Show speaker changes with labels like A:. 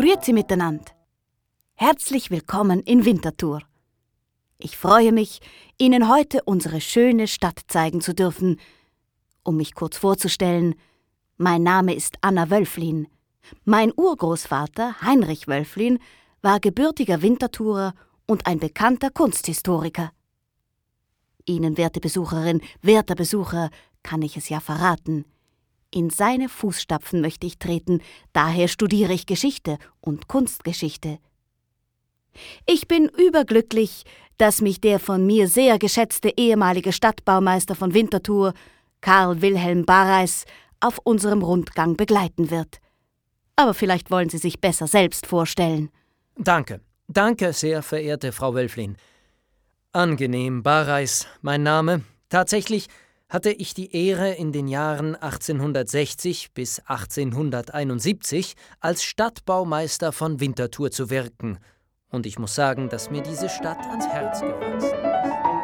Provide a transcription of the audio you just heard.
A: Grüezi miteinander. Herzlich willkommen in Winterthur. Ich freue mich, Ihnen heute unsere schöne Stadt zeigen zu dürfen. Um mich kurz vorzustellen, mein Name ist Anna Wölflin. Mein Urgroßvater, Heinrich Wölflin, war gebürtiger Winterthurer und ein bekannter Kunsthistoriker. Ihnen, werte Besucherin, werter Besucher, kann ich es ja verraten. In seine Fußstapfen möchte ich treten, daher studiere ich Geschichte und Kunstgeschichte. Ich bin überglücklich, dass mich der von mir sehr geschätzte ehemalige Stadtbaumeister von Winterthur, Karl Wilhelm Barreis, auf unserem Rundgang begleiten wird. Aber vielleicht wollen Sie sich besser selbst vorstellen.
B: Danke. Danke, sehr verehrte Frau Wölflin. Angenehm, Barreis, mein Name. Tatsächlich hatte ich die Ehre, in den Jahren 1860 bis 1871 als Stadtbaumeister von Winterthur zu wirken – und ich muss sagen, dass mir diese Stadt ans Herz gewachsen ist.